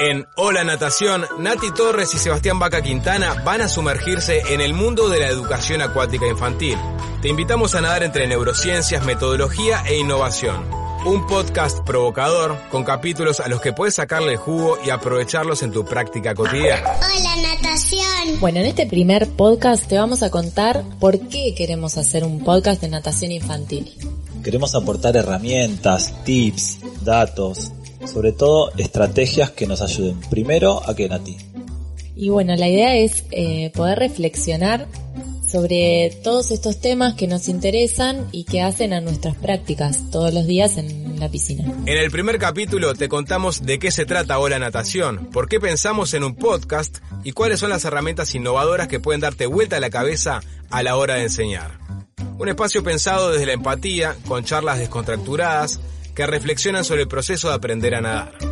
En Hola Natación, Nati Torres y Sebastián Vaca Quintana van a sumergirse en el mundo de la educación acuática infantil. Te invitamos a nadar entre neurociencias, metodología e innovación. Un podcast provocador con capítulos a los que puedes sacarle el jugo y aprovecharlos en tu práctica cotidiana. Hola natación. Bueno, en este primer podcast te vamos a contar por qué queremos hacer un podcast de natación infantil. Queremos aportar herramientas, tips, datos, sobre todo estrategias que nos ayuden primero a que Nati. Y bueno, la idea es eh, poder reflexionar sobre todos estos temas que nos interesan y que hacen a nuestras prácticas todos los días en la piscina. En el primer capítulo te contamos de qué se trata Hola Natación, por qué pensamos en un podcast y cuáles son las herramientas innovadoras que pueden darte vuelta a la cabeza a la hora de enseñar. Un espacio pensado desde la empatía, con charlas descontracturadas, que reflexionan sobre el proceso de aprender a nadar.